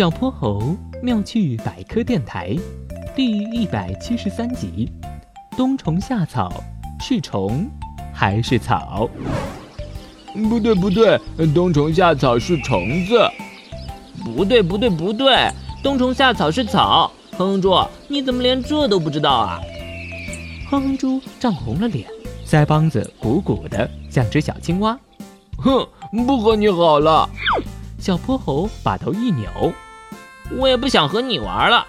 小泼猴妙趣百科电台第一百七十三集：冬虫夏草是虫还是草？不对不对，冬虫夏草是虫子。不对不对不对，冬虫夏草是草。哼哼猪，你怎么连这都不知道啊？哼哼猪涨红了脸，腮帮子鼓鼓的，像只小青蛙。哼，不和你好了。小泼猴把头一扭，我也不想和你玩了。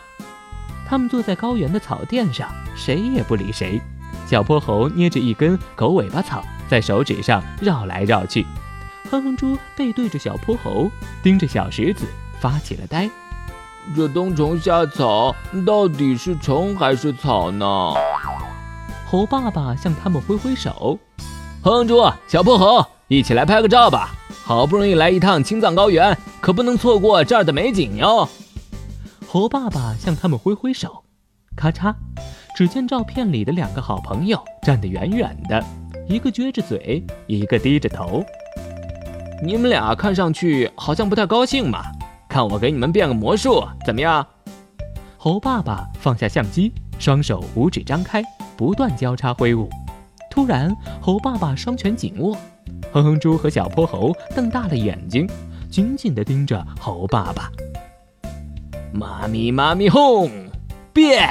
他们坐在高原的草垫上，谁也不理谁。小泼猴捏着一根狗尾巴草，在手指上绕来绕去。哼哼猪背对着小泼猴，盯着小石子发起了呆。这冬虫夏草到底是虫还是草呢？猴爸爸向他们挥挥手。哼哼猪，小泼猴，一起来拍个照吧。好不容易来一趟青藏高原，可不能错过这儿的美景哟。猴爸爸向他们挥挥手，咔嚓，只见照片里的两个好朋友站得远远的，一个撅着嘴，一个低着头。你们俩看上去好像不太高兴嘛？看我给你们变个魔术，怎么样？猴爸爸放下相机，双手五指张开，不断交叉挥舞。突然，猴爸爸双拳紧握。哼哼猪和小泼猴瞪大了眼睛，紧紧地盯着猴爸爸。妈咪妈咪哄，变！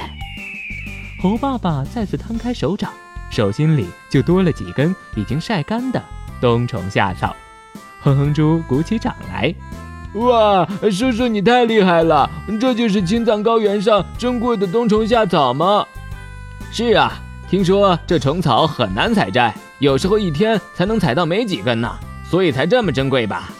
猴爸爸再次摊开手掌，手心里就多了几根已经晒干的冬虫夏草。哼哼猪鼓起掌来，哇，叔叔你太厉害了！这就是青藏高原上珍贵的冬虫夏草吗？是啊，听说这虫草很难采摘。有时候一天才能采到没几根呢，所以才这么珍贵吧。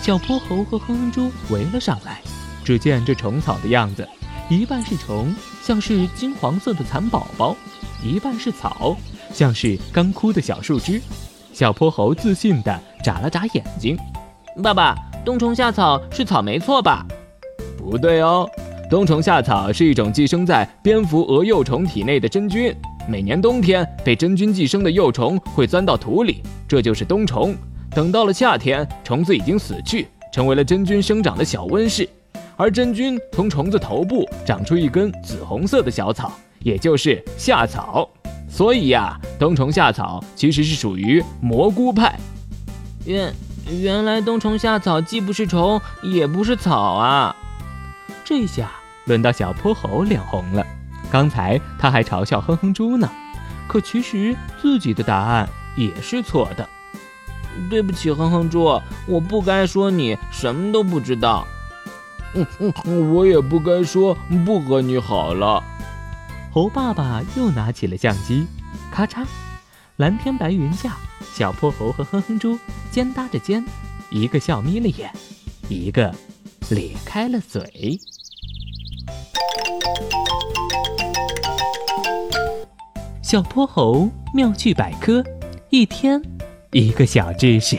小泼猴和哼哼猪围了上来，只见这虫草的样子，一半是虫，像是金黄色的蚕宝宝；一半是草，像是干枯的小树枝。小泼猴自信地眨了眨眼睛：“爸爸，冬虫夏草是草没错吧？”“不对哦，冬虫夏草是一种寄生在蝙蝠蛾幼虫体内的真菌。”每年冬天，被真菌寄生的幼虫会钻到土里，这就是冬虫。等到了夏天，虫子已经死去，成为了真菌生长的小温室。而真菌从虫子头部长出一根紫红色的小草，也就是夏草。所以呀，冬虫夏草其实是属于蘑菇派。原原来冬虫夏草既不是虫，也不是草啊！这下轮到小泼猴脸红了。刚才他还嘲笑哼哼猪呢，可其实自己的答案也是错的。对不起，哼哼猪，我不该说你什么都不知道。我也不该说不和你好了。猴爸爸又拿起了相机，咔嚓，蓝天白云下，小泼猴和哼哼猪肩搭着肩，一个笑眯了眼，一个咧开了嘴。小泼猴妙趣百科，一天一个小知识。